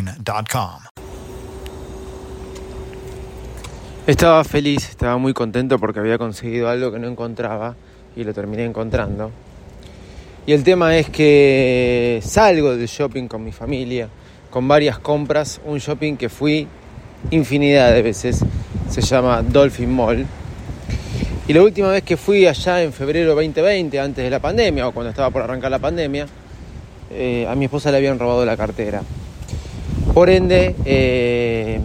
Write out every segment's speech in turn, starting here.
sickmarine.com. Estaba feliz, estaba muy contento porque había conseguido algo que no encontraba y lo terminé encontrando. Y el tema es que salgo del shopping con mi familia, con varias compras, un shopping que fui infinidad de veces, se llama Dolphin Mall. Y la última vez que fui allá en febrero 2020, antes de la pandemia, o cuando estaba por arrancar la pandemia, eh, a mi esposa le habían robado la cartera. Por ende, eh,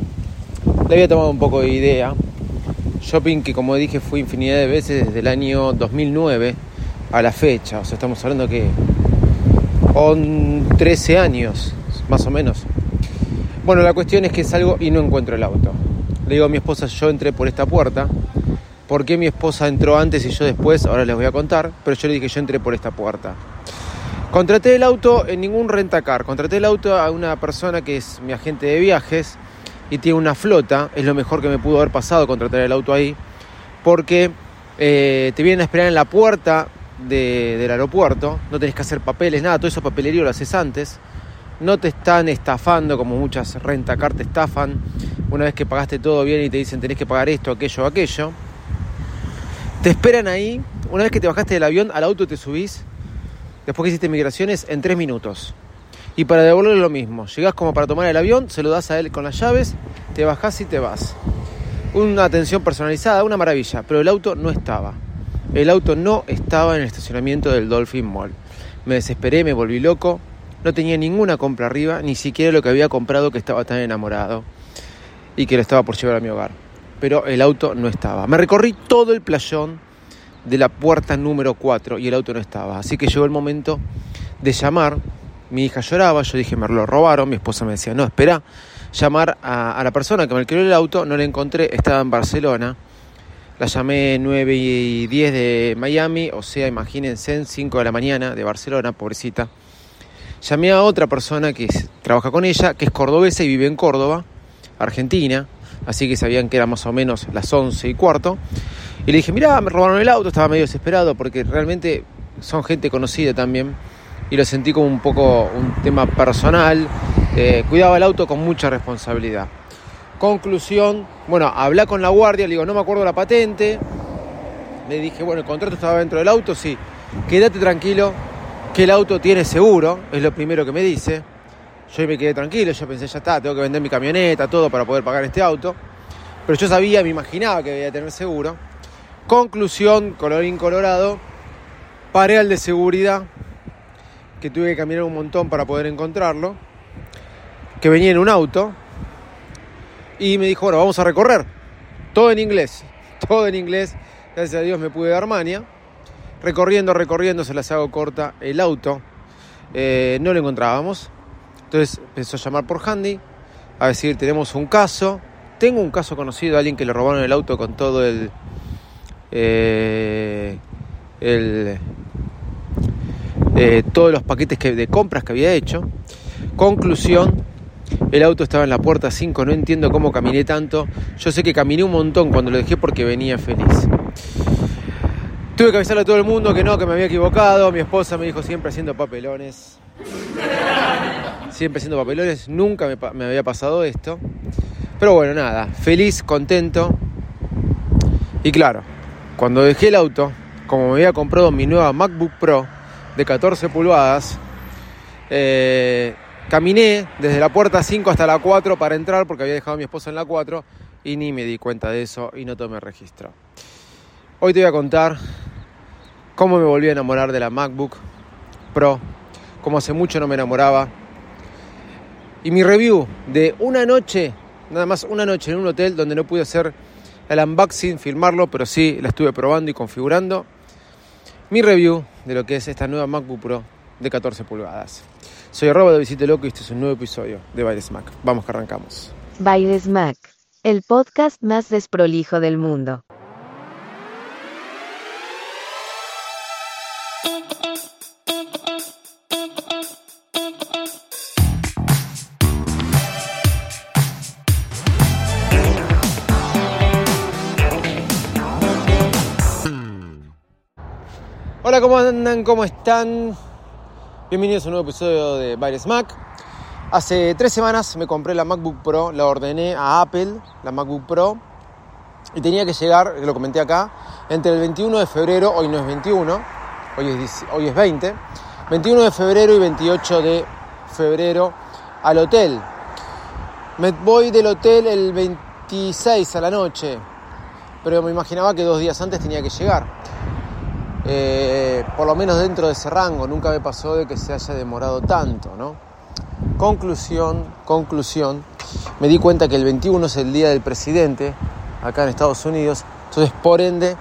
le había tomado un poco de idea. Shopping que como dije fui infinidad de veces desde el año 2009 a la fecha. O sea, estamos hablando que con 13 años, más o menos. Bueno, la cuestión es que salgo y no encuentro el auto. Le digo a mi esposa, yo entré por esta puerta. ¿Por qué mi esposa entró antes y yo después? Ahora les voy a contar. Pero yo le dije, yo entré por esta puerta. Contraté el auto en ningún rentacar, contraté el auto a una persona que es mi agente de viajes y tiene una flota, es lo mejor que me pudo haber pasado contratar el auto ahí, porque eh, te vienen a esperar en la puerta del aeropuerto, no tenés que hacer papeles, nada, todo eso papelerío lo haces antes, no te están estafando como muchas rentacar te estafan, una vez que pagaste todo bien y te dicen tenés que pagar esto, aquello, aquello, te esperan ahí, una vez que te bajaste del avión, al auto te subís después que hiciste migraciones, en tres minutos. Y para devolverle lo mismo, llegás como para tomar el avión, se lo das a él con las llaves, te bajás y te vas. Una atención personalizada, una maravilla, pero el auto no estaba. El auto no estaba en el estacionamiento del Dolphin Mall. Me desesperé, me volví loco, no tenía ninguna compra arriba, ni siquiera lo que había comprado que estaba tan enamorado y que lo estaba por llevar a mi hogar. Pero el auto no estaba. Me recorrí todo el playón de la puerta número 4 y el auto no estaba. Así que llegó el momento de llamar. Mi hija lloraba, yo dije, me lo robaron. Mi esposa me decía, no, espera, llamar a, la persona que me alquiló el auto. No la encontré, estaba en Barcelona. La llamé 9 y 10 de Miami, o sea, imagínense, en 5 de la mañana de Barcelona, pobrecita. Llamé a otra persona que trabaja con ella, que es cordobesa y vive en Córdoba, Argentina, así que sabían que era más o menos las 11 y cuarto. Y le dije, mira, me robaron el auto, estaba medio desesperado porque realmente son gente conocida también. Y lo sentí como un poco un tema personal. Eh, cuidaba el auto con mucha responsabilidad. Conclusión, bueno, hablé con la guardia, le digo, no me acuerdo la patente. Le dije, bueno, el contrato estaba dentro del auto, sí. Quédate tranquilo, que el auto tiene seguro, es lo primero que me dice. Yo me quedé tranquilo, yo pensé, ya está, tengo que vender mi camioneta, todo para poder pagar este auto. Pero yo sabía, me imaginaba que debía tener seguro. Conclusión, colorín colorado, paré al de seguridad, que tuve que caminar un montón para poder encontrarlo, que venía en un auto, y me dijo, bueno, vamos a recorrer. Todo en inglés, todo en inglés, gracias a Dios me pude dar mania. Recorriendo, recorriendo, se las hago corta, el auto, eh, no lo encontrábamos. Entonces empezó a llamar por Handy, a decir, tenemos un caso, tengo un caso conocido alguien que le robaron el auto con todo el eh, el, eh, todos los paquetes que, de compras que había hecho. Conclusión, el auto estaba en la puerta 5, no entiendo cómo caminé tanto. Yo sé que caminé un montón cuando lo dejé porque venía feliz. Tuve que avisarle a todo el mundo que no, que me había equivocado. Mi esposa me dijo siempre haciendo papelones. Siempre haciendo papelones. Nunca me, me había pasado esto. Pero bueno, nada. Feliz, contento. Y claro, cuando dejé el auto, como me había comprado mi nueva MacBook Pro de 14 pulgadas, eh, caminé desde la puerta 5 hasta la 4 para entrar porque había dejado a mi esposa en la 4 y ni me di cuenta de eso y no tomé registro. Hoy te voy a contar cómo me volví a enamorar de la MacBook Pro, como hace mucho no me enamoraba. Y mi review de una noche, nada más una noche en un hotel donde no pude hacer el unboxing, filmarlo, pero sí la estuve probando y configurando. Mi review de lo que es esta nueva MacBook Pro de 14 pulgadas. Soy arroba de Visite Loco y este es un nuevo episodio de Baile Smack. Vamos que arrancamos. Baile Smack, el podcast más desprolijo del mundo. Hola, ¿cómo andan? ¿Cómo están? Bienvenidos a un nuevo episodio de Baile Smack. Hace tres semanas me compré la MacBook Pro, la ordené a Apple, la MacBook Pro, y tenía que llegar, lo comenté acá, entre el 21 de febrero, hoy no es 21, hoy es, hoy es 20, 21 de febrero y 28 de febrero al hotel. Me voy del hotel el 26 a la noche, pero me imaginaba que dos días antes tenía que llegar. Eh, por lo menos dentro de ese rango, nunca me pasó de que se haya demorado tanto, ¿no? Conclusión, conclusión, me di cuenta que el 21 es el día del presidente acá en Estados Unidos, entonces por ende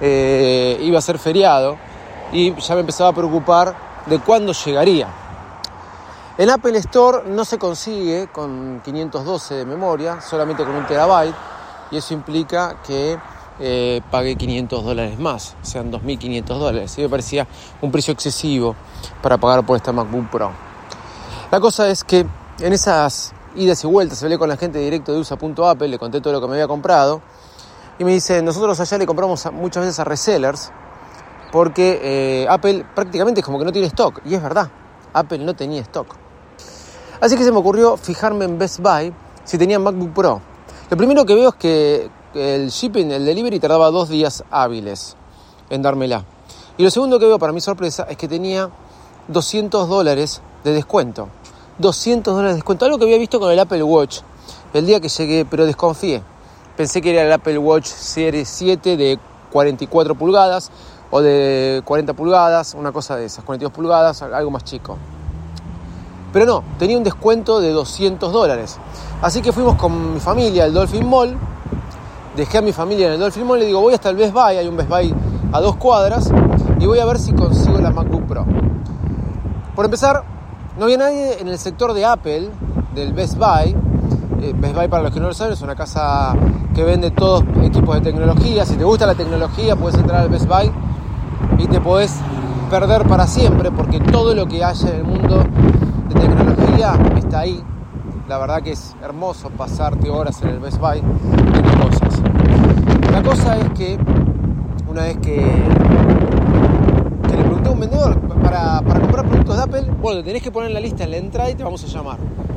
eh, iba a ser feriado y ya me empezaba a preocupar de cuándo llegaría. En Apple Store no se consigue con 512 de memoria, solamente con un terabyte, y eso implica que eh, pagué 500 dólares más, o sean 2.500 dólares. Y me parecía un precio excesivo para pagar por esta MacBook Pro. La cosa es que en esas idas y vueltas hablé con la gente directo de USA.apple, le conté todo lo que me había comprado y me dice, nosotros allá le compramos muchas veces a resellers porque eh, Apple prácticamente es como que no tiene stock. Y es verdad, Apple no tenía stock. Así que se me ocurrió fijarme en Best Buy si tenían MacBook Pro. Lo primero que veo es que el shipping, el delivery tardaba dos días hábiles en dármela. Y lo segundo que veo para mi sorpresa es que tenía 200 dólares de descuento. 200 dólares de descuento, algo que había visto con el Apple Watch el día que llegué, pero desconfié. Pensé que era el Apple Watch Series 7 de 44 pulgadas o de 40 pulgadas, una cosa de esas, 42 pulgadas, algo más chico. Pero no, tenía un descuento de 200 dólares. Así que fuimos con mi familia al Dolphin Mall dejé a mi familia en el Dolphin Mall y le digo, voy hasta el Best Buy, hay un Best Buy a dos cuadras, y voy a ver si consigo la MacBook Pro. Por empezar, no había nadie en el sector de Apple, del Best Buy. Eh, Best Buy, para los que no lo saben, es una casa que vende todos equipos de tecnología. Si te gusta la tecnología, puedes entrar al Best Buy y te puedes perder para siempre, porque todo lo que haya en el mundo de tecnología está ahí. La verdad que es hermoso pasarte horas en el Best Buy cosas. La cosa es que una vez que, le pregunté a un vendedor para, comprar productos de Apple, bueno, tenés que poner en la lista en la entrada y te vamos a llamar.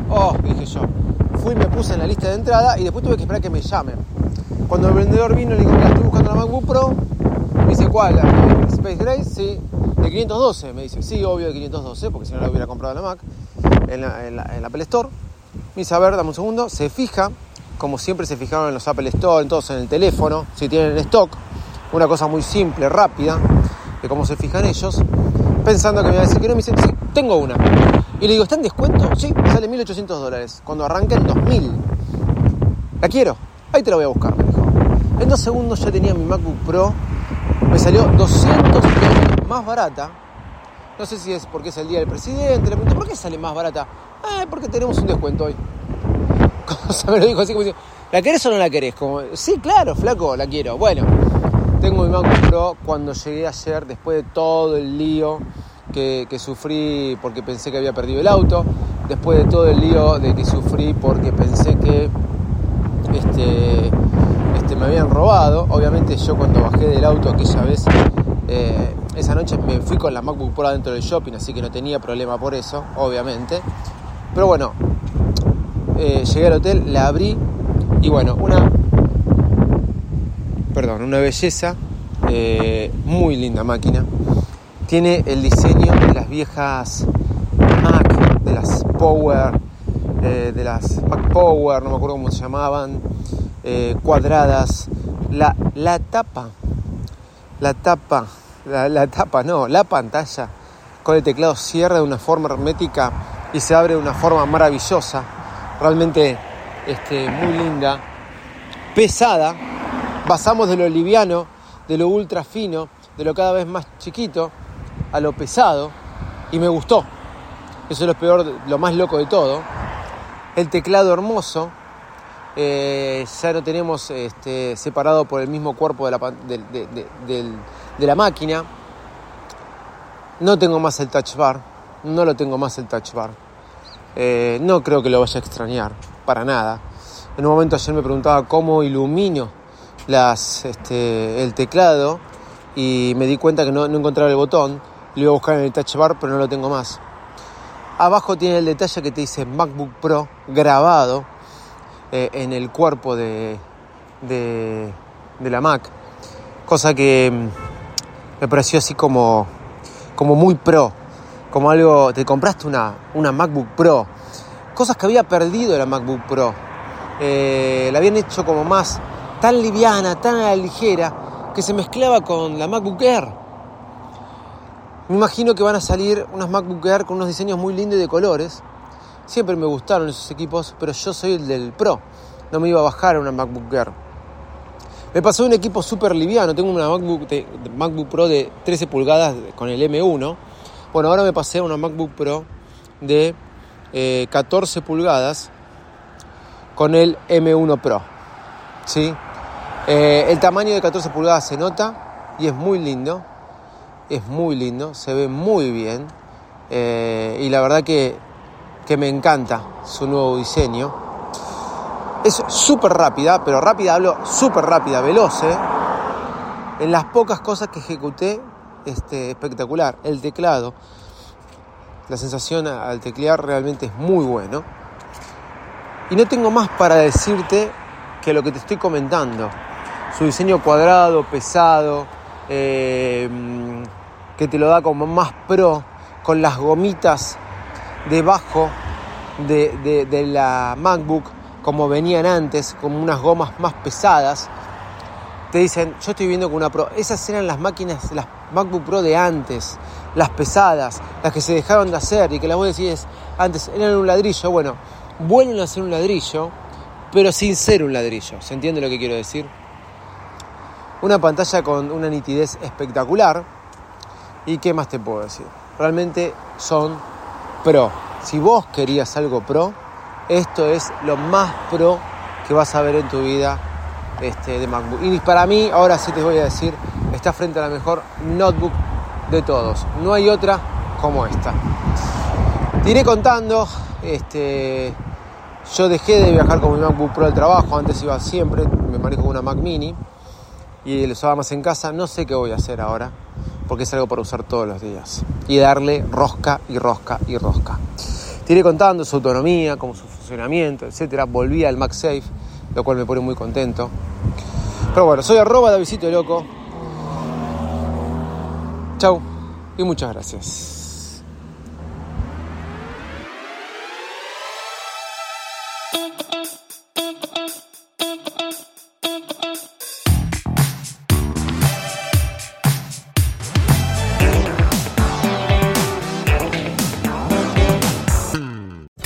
Oh, dije yo. Fui, me puse en la lista de entrada y después tuve que esperar que me llamen. Cuando el vendedor vino, le digo, mira, estoy buscando la MacBook Pro. Me dice, ¿cuál? ¿La Space Gray? Sí. ¿De 512? Me dice, sí, obvio de 512, porque si no la hubiera comprado en la Mac, en la Apple Store. Me dice, a ver, dame un segundo. Se fija, como siempre se fijaron en los Apple Store, entonces en el teléfono, si tienen stock. Una cosa muy simple, rápida, de cómo se fijan ellos. Pensando que me iba a decir que no, me dice, sí, tengo una. Y le digo, ¿está en descuento? Sí, sale 1.800 dólares. Cuando arranca en 2.000. La quiero. Ahí te la voy a buscar, me dijo. En dos segundos ya tenía mi MacBook Pro. Me salió 200 dólares más barata. No sé si es porque es el día del presidente. Le pregunto, ¿por qué sale más barata? Ah, porque tenemos un descuento hoy. Me lo dijo así como ¿la querés o no la querés? Como, sí, claro, flaco, la quiero. Bueno, tengo mi MacBook Pro cuando llegué ayer, después de todo el lío que, sufrí porque pensé que había perdido el auto, después de todo el lío de que sufrí porque pensé que este, este, me habían robado. Obviamente yo cuando bajé del auto aquella vez, eh, esa noche me fui con la MacBook Pro dentro del shopping, así que no tenía problema por eso, obviamente. Pero bueno, eh, llegué al hotel, la abrí y bueno, una, perdón, una belleza, eh, muy linda máquina. Tiene el diseño de las viejas Mac, de las Power, eh, de las Mac Power, no me acuerdo cómo se llamaban, cuadradas. La, la tapa, la tapa, la tapa, no, la pantalla con el teclado cierra de una forma hermética y se abre de una forma maravillosa, realmente este, muy linda, pesada, pasamos de lo liviano, de lo ultra fino, de lo cada vez más chiquito, a lo pesado, y me gustó. Eso es lo peor, lo más loco de todo. El teclado hermoso. Eh, ya no tenemos este, separado por el mismo cuerpo de la, de la máquina. No tengo más el touch bar. No lo tengo más el touch bar. Eh, no creo que lo vaya a extrañar, para nada. En un momento ayer me preguntaba cómo ilumino las, este, el teclado y me di cuenta que no, encontraba el botón. Lo iba a buscar en el touch bar, pero no lo tengo más. Abajo tiene el detalle que te dice MacBook Pro grabado eh, en el cuerpo de, la Mac. Cosa que mm, me pareció así como muy pro como algo, te compraste una, una MacBook Pro, cosas que había perdido la MacBook Pro, eh, la habían hecho como más tan liviana, tan ligera, que se mezclaba con la MacBook Air. Me imagino que van a salir unas MacBook Air con unos diseños muy lindos y de colores. Siempre me gustaron esos equipos, pero yo soy el del Pro. No me iba a bajar una MacBook Air. Me pasó un equipo súper liviano. Tengo una MacBook, MacBook Pro de 13 pulgadas con el M1 bueno, ahora me pasé a una MacBook Pro de 14 eh, pulgadas con el M1 Pro. ¿sí? Eh, el tamaño de 14 pulgadas se nota y es muy lindo. Es muy lindo, se ve muy bien. Eh, y la verdad que, que me encanta su nuevo diseño. Es súper rápida, pero rápida hablo súper rápida, veloz. En las pocas cosas que ejecuté este, espectacular. El teclado, la sensación al teclear realmente es muy bueno. Y no tengo más para decirte que lo que te estoy comentando. Su diseño cuadrado, pesado, eh, que te lo da como más pro, con las gomitas debajo de, de la MacBook, como venían antes, como unas gomas más pesadas te dicen, yo estoy viendo con una Pro. Esas eran las máquinas, las MacBook Pro de antes, las pesadas, las que se dejaron de hacer y que las vos decís antes eran un ladrillo. Bueno, vuelven a ser un ladrillo, pero sin ser un ladrillo. ¿Se entiende lo que quiero decir? Una pantalla con una nitidez espectacular. ¿Y qué más te puedo decir? Realmente son pro. Si vos querías algo pro, esto es lo más pro que vas a ver en tu vida este, de MacBook. Y para mí, ahora sí te voy a decir, está frente a la mejor notebook de todos. No hay otra como esta. Te contando, este, yo dejé de viajar con mi MacBook Pro del trabajo, antes iba siempre, me manejo con una Mac Mini y lo usaba más en casa, no sé qué voy a hacer ahora, porque es algo para usar todos los días y darle rosca y rosca y rosca. Te contando su autonomía, como su funcionamiento, etcétera. Volví al MagSafe lo cual me pone muy contento. Pero bueno, soy arroba Davidito Loco. Chau y muchas gracias.